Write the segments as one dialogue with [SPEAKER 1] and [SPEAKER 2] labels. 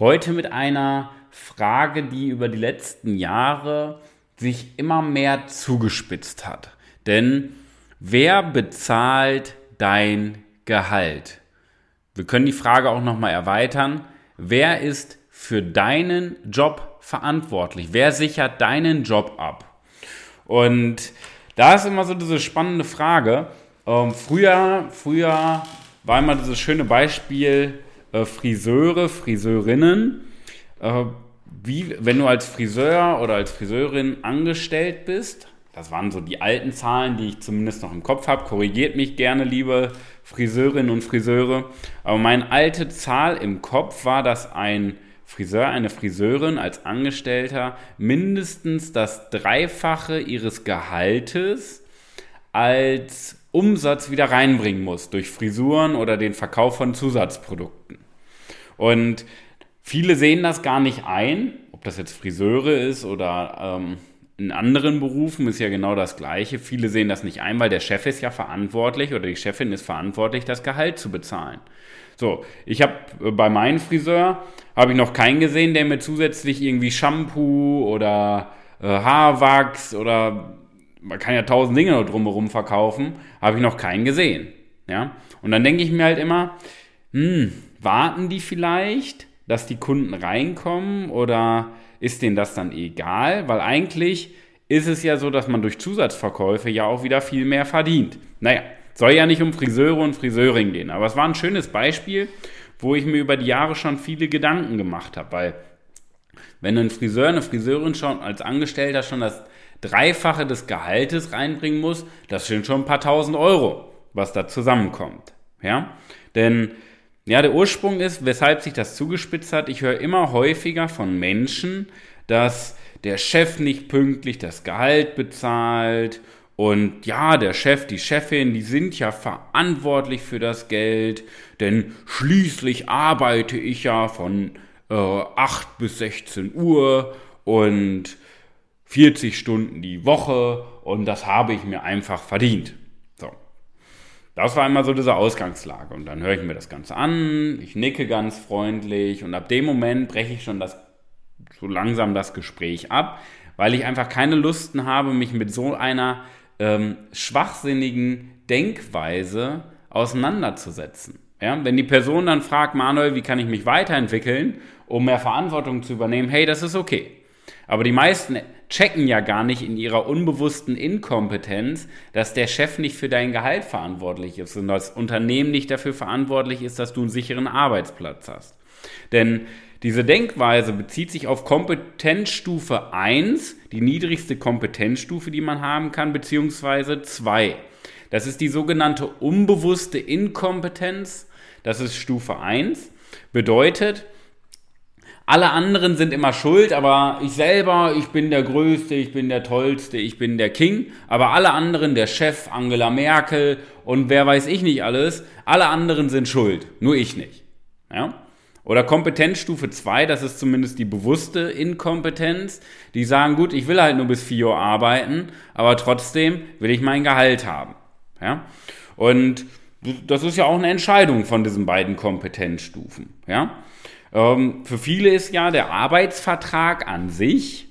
[SPEAKER 1] Heute mit einer Frage, die über die letzten Jahre sich immer mehr zugespitzt hat. Denn wer bezahlt dein Gehalt? Wir können die Frage auch nochmal erweitern. Wer ist für deinen Job verantwortlich? Wer sichert deinen Job ab? Und da ist immer so diese spannende Frage. Ähm, früher, früher war immer dieses schöne Beispiel äh, Friseure, Friseurinnen. Äh, wie, wenn du als Friseur oder als Friseurin angestellt bist, das waren so die alten Zahlen, die ich zumindest noch im Kopf habe. Korrigiert mich gerne, liebe Friseurinnen und Friseure. Aber meine alte Zahl im Kopf war, dass ein Friseur, eine Friseurin als Angestellter mindestens das Dreifache ihres Gehaltes als Umsatz wieder reinbringen muss durch Frisuren oder den Verkauf von Zusatzprodukten. Und Viele sehen das gar nicht ein, ob das jetzt Friseure ist oder ähm, in anderen Berufen ist ja genau das Gleiche. Viele sehen das nicht ein, weil der Chef ist ja verantwortlich oder die Chefin ist verantwortlich, das Gehalt zu bezahlen. So, ich habe äh, bei meinem Friseur habe ich noch keinen gesehen, der mir zusätzlich irgendwie Shampoo oder äh, Haarwachs oder man kann ja tausend Dinge noch drumherum verkaufen, habe ich noch keinen gesehen. Ja, und dann denke ich mir halt immer, hm, warten die vielleicht? dass die Kunden reinkommen oder ist denen das dann egal? Weil eigentlich ist es ja so, dass man durch Zusatzverkäufe ja auch wieder viel mehr verdient. Naja, soll ja nicht um Friseure und Friseurinnen gehen, aber es war ein schönes Beispiel, wo ich mir über die Jahre schon viele Gedanken gemacht habe, weil wenn ein Friseur, eine Friseurin schon als Angestellter schon das Dreifache des Gehaltes reinbringen muss, das sind schon ein paar tausend Euro, was da zusammenkommt. Ja, denn ja, der Ursprung ist, weshalb sich das zugespitzt hat. Ich höre immer häufiger von Menschen, dass der Chef nicht pünktlich das Gehalt bezahlt und ja, der Chef, die Chefin, die sind ja verantwortlich für das Geld, denn schließlich arbeite ich ja von äh, 8 bis 16 Uhr und 40 Stunden die Woche und das habe ich mir einfach verdient. Das war immer so diese Ausgangslage. Und dann höre ich mir das Ganze an, ich nicke ganz freundlich und ab dem Moment breche ich schon das, so langsam das Gespräch ab, weil ich einfach keine Lusten habe, mich mit so einer ähm, schwachsinnigen Denkweise auseinanderzusetzen. Ja? Wenn die Person dann fragt, Manuel, wie kann ich mich weiterentwickeln, um mehr Verantwortung zu übernehmen, hey, das ist okay. Aber die meisten checken ja gar nicht in ihrer unbewussten Inkompetenz, dass der Chef nicht für dein Gehalt verantwortlich ist und das Unternehmen nicht dafür verantwortlich ist, dass du einen sicheren Arbeitsplatz hast. Denn diese Denkweise bezieht sich auf Kompetenzstufe 1, die niedrigste Kompetenzstufe, die man haben kann, beziehungsweise 2. Das ist die sogenannte unbewusste Inkompetenz. Das ist Stufe 1. Bedeutet, alle anderen sind immer schuld, aber ich selber, ich bin der Größte, ich bin der Tollste, ich bin der King. Aber alle anderen, der Chef, Angela Merkel und wer weiß ich nicht alles, alle anderen sind schuld, nur ich nicht. Ja? Oder Kompetenzstufe 2, das ist zumindest die bewusste Inkompetenz. Die sagen, gut, ich will halt nur bis 4 Uhr arbeiten, aber trotzdem will ich mein Gehalt haben. Ja? Und das ist ja auch eine Entscheidung von diesen beiden Kompetenzstufen. Ja? Ähm, für viele ist ja der Arbeitsvertrag an sich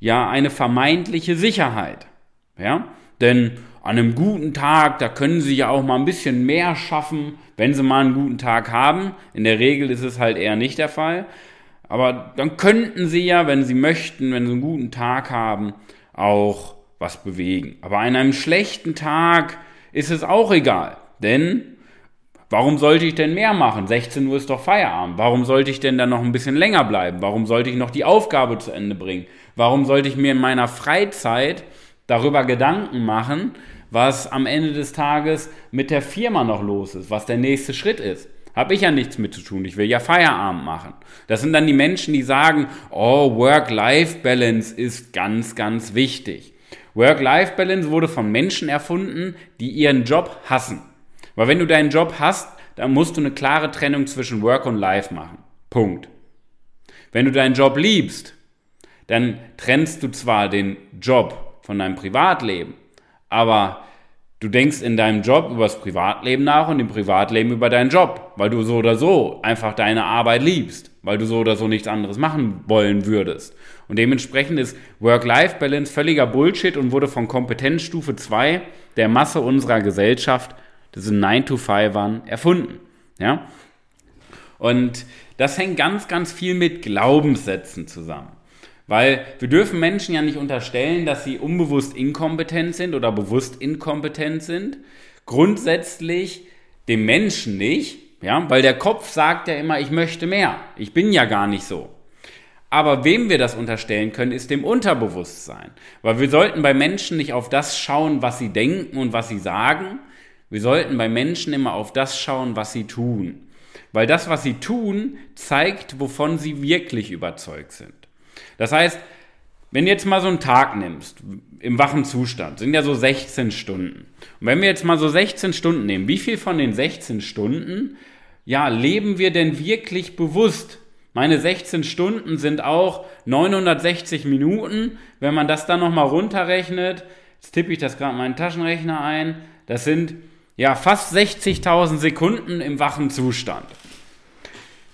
[SPEAKER 1] ja eine vermeintliche Sicherheit. Ja? Denn an einem guten Tag, da können sie ja auch mal ein bisschen mehr schaffen, wenn sie mal einen guten Tag haben. In der Regel ist es halt eher nicht der Fall. Aber dann könnten sie ja, wenn sie möchten, wenn sie einen guten Tag haben, auch was bewegen. Aber an einem schlechten Tag ist es auch egal. Denn Warum sollte ich denn mehr machen? 16 Uhr ist doch Feierabend. Warum sollte ich denn dann noch ein bisschen länger bleiben? Warum sollte ich noch die Aufgabe zu Ende bringen? Warum sollte ich mir in meiner Freizeit darüber Gedanken machen, was am Ende des Tages mit der Firma noch los ist, was der nächste Schritt ist? Habe ich ja nichts mit zu tun. Ich will ja Feierabend machen. Das sind dann die Menschen, die sagen, oh, Work-Life-Balance ist ganz, ganz wichtig. Work-Life-Balance wurde von Menschen erfunden, die ihren Job hassen. Weil wenn du deinen Job hast, dann musst du eine klare Trennung zwischen Work und Life machen. Punkt. Wenn du deinen Job liebst, dann trennst du zwar den Job von deinem Privatleben, aber du denkst in deinem Job über das Privatleben nach und im Privatleben über deinen Job, weil du so oder so einfach deine Arbeit liebst, weil du so oder so nichts anderes machen wollen würdest. Und dementsprechend ist Work-Life-Balance völliger Bullshit und wurde von Kompetenzstufe 2 der Masse unserer Gesellschaft, sind 9-to-5ern, erfunden. Ja? Und das hängt ganz, ganz viel mit Glaubenssätzen zusammen. Weil wir dürfen Menschen ja nicht unterstellen, dass sie unbewusst inkompetent sind oder bewusst inkompetent sind. Grundsätzlich dem Menschen nicht, ja, weil der Kopf sagt ja immer, ich möchte mehr. Ich bin ja gar nicht so. Aber wem wir das unterstellen können, ist dem Unterbewusstsein. Weil wir sollten bei Menschen nicht auf das schauen, was sie denken und was sie sagen. Wir sollten bei Menschen immer auf das schauen, was sie tun. Weil das, was sie tun, zeigt, wovon sie wirklich überzeugt sind. Das heißt, wenn du jetzt mal so einen Tag nimmst, im wachen Zustand, sind ja so 16 Stunden. Und wenn wir jetzt mal so 16 Stunden nehmen, wie viel von den 16 Stunden, ja, leben wir denn wirklich bewusst? Meine 16 Stunden sind auch 960 Minuten. Wenn man das dann nochmal runterrechnet, jetzt tippe ich das gerade in meinen Taschenrechner ein, das sind ja fast 60.000 Sekunden im wachen Zustand.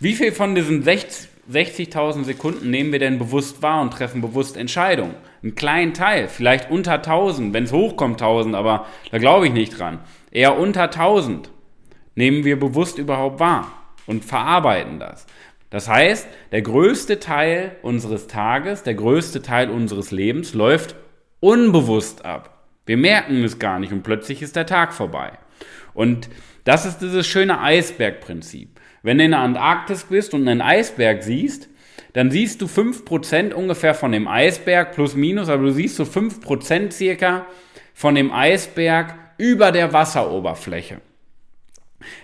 [SPEAKER 1] Wie viel von diesen 60 60.000 Sekunden nehmen wir denn bewusst wahr und treffen bewusst Entscheidungen. Einen kleinen Teil, vielleicht unter 1000, wenn es hochkommt 1000, aber da glaube ich nicht dran. Eher unter 1000 nehmen wir bewusst überhaupt wahr und verarbeiten das. Das heißt, der größte Teil unseres Tages, der größte Teil unseres Lebens läuft unbewusst ab. Wir merken es gar nicht und plötzlich ist der Tag vorbei. Und das ist dieses schöne Eisbergprinzip. Wenn du in der Antarktis bist und einen Eisberg siehst, dann siehst du 5% ungefähr von dem Eisberg, plus minus, aber du siehst so 5% circa von dem Eisberg über der Wasseroberfläche.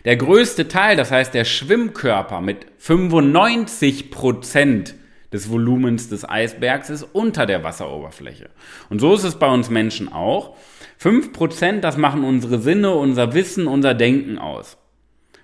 [SPEAKER 1] Der größte Teil, das heißt der Schwimmkörper mit 95% des Volumens des Eisbergs ist unter der Wasseroberfläche. Und so ist es bei uns Menschen auch. 5%, das machen unsere Sinne, unser Wissen, unser Denken aus.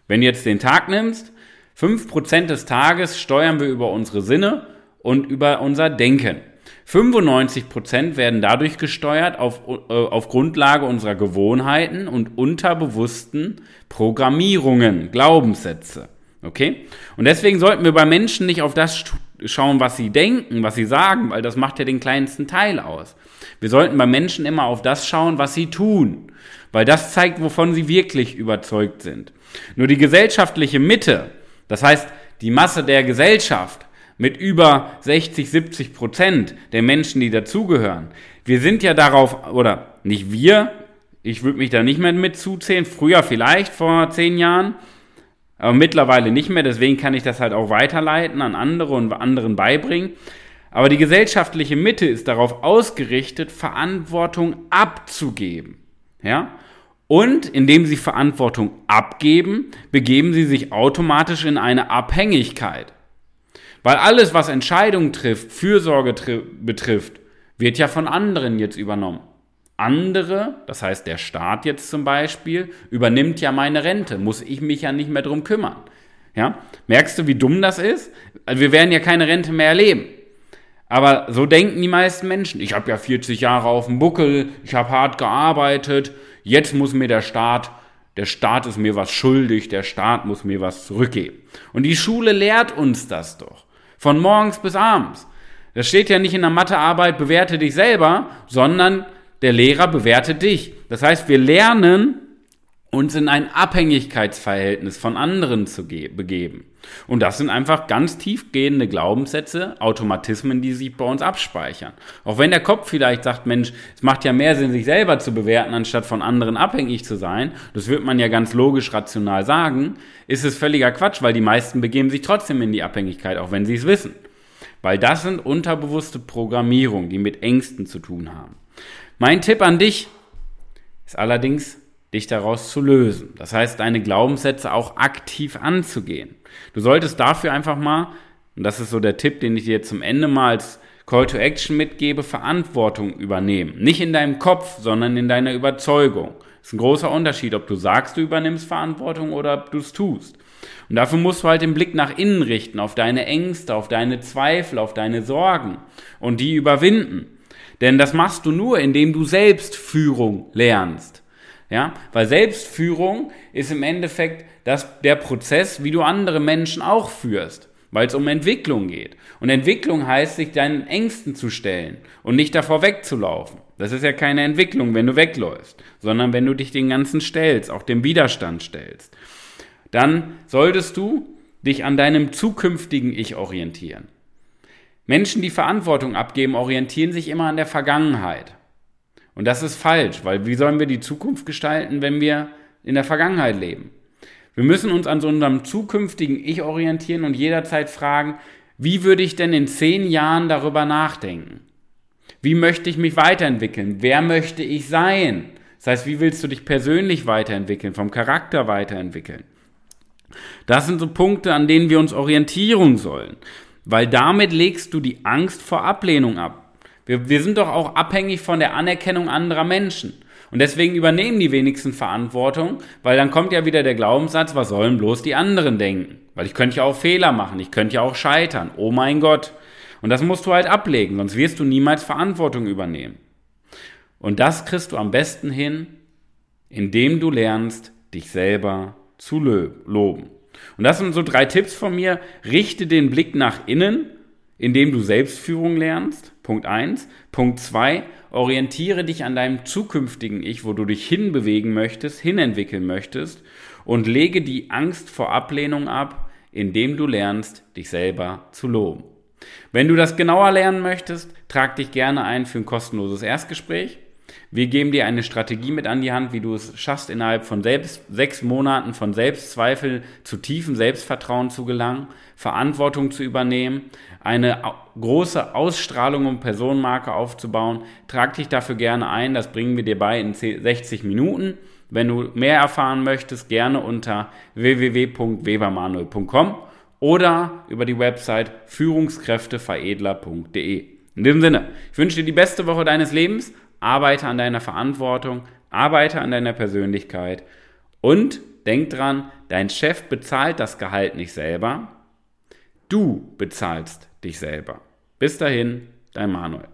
[SPEAKER 1] Wenn du jetzt den Tag nimmst, 5% des Tages steuern wir über unsere Sinne und über unser Denken. 95% werden dadurch gesteuert auf, äh, auf Grundlage unserer Gewohnheiten und unterbewussten Programmierungen, Glaubenssätze. Okay? Und deswegen sollten wir bei Menschen nicht auf das schauen, was sie denken, was sie sagen, weil das macht ja den kleinsten Teil aus. Wir sollten bei Menschen immer auf das schauen, was sie tun, weil das zeigt, wovon sie wirklich überzeugt sind. Nur die gesellschaftliche Mitte, das heißt die Masse der Gesellschaft mit über 60, 70 Prozent der Menschen, die dazugehören, wir sind ja darauf, oder nicht wir, ich würde mich da nicht mehr mitzuzählen, früher vielleicht vor zehn Jahren, aber mittlerweile nicht mehr, deswegen kann ich das halt auch weiterleiten an andere und anderen beibringen. Aber die gesellschaftliche Mitte ist darauf ausgerichtet, Verantwortung abzugeben. Ja? Und indem sie Verantwortung abgeben, begeben sie sich automatisch in eine Abhängigkeit. Weil alles, was Entscheidungen trifft, Fürsorge betrifft, wird ja von anderen jetzt übernommen. Andere, das heißt der Staat jetzt zum Beispiel, übernimmt ja meine Rente, muss ich mich ja nicht mehr drum kümmern. Ja? Merkst du, wie dumm das ist? Also wir werden ja keine Rente mehr erleben. Aber so denken die meisten Menschen. Ich habe ja 40 Jahre auf dem Buckel, ich habe hart gearbeitet, Jetzt muss mir der Staat, der Staat ist mir was schuldig, der Staat muss mir was zurückgeben. Und die Schule lehrt uns das doch. Von morgens bis abends. Das steht ja nicht in der Mathearbeit, bewerte dich selber, sondern der Lehrer bewertet dich. Das heißt, wir lernen, uns in ein Abhängigkeitsverhältnis von anderen zu begeben. Und das sind einfach ganz tiefgehende Glaubenssätze, Automatismen, die sich bei uns abspeichern. Auch wenn der Kopf vielleicht sagt, Mensch, es macht ja mehr Sinn, sich selber zu bewerten, anstatt von anderen abhängig zu sein, das wird man ja ganz logisch rational sagen, ist es völliger Quatsch, weil die meisten begeben sich trotzdem in die Abhängigkeit, auch wenn sie es wissen. Weil das sind unterbewusste Programmierungen, die mit Ängsten zu tun haben. Mein Tipp an dich ist allerdings dich daraus zu lösen. Das heißt, deine Glaubenssätze auch aktiv anzugehen. Du solltest dafür einfach mal, und das ist so der Tipp, den ich dir zum Ende mal als Call to Action mitgebe, Verantwortung übernehmen. Nicht in deinem Kopf, sondern in deiner Überzeugung. Das ist ein großer Unterschied, ob du sagst, du übernimmst Verantwortung oder ob du es tust. Und dafür musst du halt den Blick nach innen richten, auf deine Ängste, auf deine Zweifel, auf deine Sorgen und die überwinden. Denn das machst du nur, indem du Selbstführung lernst. Ja, weil Selbstführung ist im Endeffekt das, der Prozess, wie du andere Menschen auch führst, weil es um Entwicklung geht. Und Entwicklung heißt, sich deinen Ängsten zu stellen und nicht davor wegzulaufen. Das ist ja keine Entwicklung, wenn du wegläufst, sondern wenn du dich den ganzen stellst, auch dem Widerstand stellst. Dann solltest du dich an deinem zukünftigen Ich orientieren. Menschen, die Verantwortung abgeben, orientieren sich immer an der Vergangenheit. Und das ist falsch, weil wie sollen wir die Zukunft gestalten, wenn wir in der Vergangenheit leben? Wir müssen uns an so unserem zukünftigen Ich orientieren und jederzeit fragen, wie würde ich denn in zehn Jahren darüber nachdenken? Wie möchte ich mich weiterentwickeln? Wer möchte ich sein? Das heißt, wie willst du dich persönlich weiterentwickeln, vom Charakter weiterentwickeln? Das sind so Punkte, an denen wir uns orientieren sollen, weil damit legst du die Angst vor Ablehnung ab. Wir, wir sind doch auch abhängig von der Anerkennung anderer Menschen. Und deswegen übernehmen die wenigsten Verantwortung, weil dann kommt ja wieder der Glaubenssatz, was sollen bloß die anderen denken? Weil ich könnte ja auch Fehler machen, ich könnte ja auch scheitern. Oh mein Gott. Und das musst du halt ablegen, sonst wirst du niemals Verantwortung übernehmen. Und das kriegst du am besten hin, indem du lernst, dich selber zu loben. Und das sind so drei Tipps von mir. Richte den Blick nach innen, indem du Selbstführung lernst. Punkt eins. Punkt zwei. Orientiere dich an deinem zukünftigen Ich, wo du dich hinbewegen möchtest, hinentwickeln möchtest und lege die Angst vor Ablehnung ab, indem du lernst, dich selber zu loben. Wenn du das genauer lernen möchtest, trag dich gerne ein für ein kostenloses Erstgespräch. Wir geben dir eine Strategie mit an die Hand, wie du es schaffst, innerhalb von selbst, sechs Monaten von Selbstzweifel zu tiefem Selbstvertrauen zu gelangen, Verantwortung zu übernehmen, eine große Ausstrahlung und Personenmarke aufzubauen. Trag dich dafür gerne ein, das bringen wir dir bei in 60 Minuten. Wenn du mehr erfahren möchtest, gerne unter www.webermanuel.com oder über die Website führungskräfteveredler.de. In diesem Sinne, ich wünsche dir die beste Woche deines Lebens arbeite an deiner Verantwortung, arbeite an deiner Persönlichkeit und denk dran, dein Chef bezahlt das Gehalt nicht selber, du bezahlst dich selber. Bis dahin, dein Manuel.